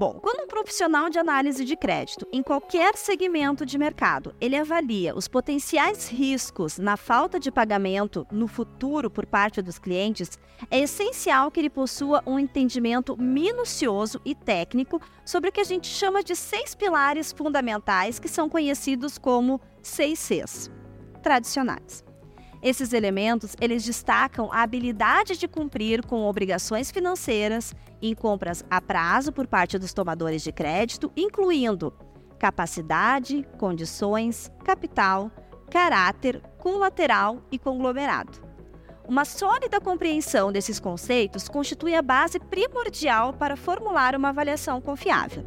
Bom, quando um profissional de análise de crédito, em qualquer segmento de mercado, ele avalia os potenciais riscos na falta de pagamento no futuro por parte dos clientes, é essencial que ele possua um entendimento minucioso e técnico sobre o que a gente chama de seis pilares fundamentais que são conhecidos como seis Cs tradicionais. Esses elementos, eles destacam a habilidade de cumprir com obrigações financeiras em compras a prazo por parte dos tomadores de crédito, incluindo capacidade, condições, capital, caráter, colateral e conglomerado. Uma sólida compreensão desses conceitos constitui a base primordial para formular uma avaliação confiável.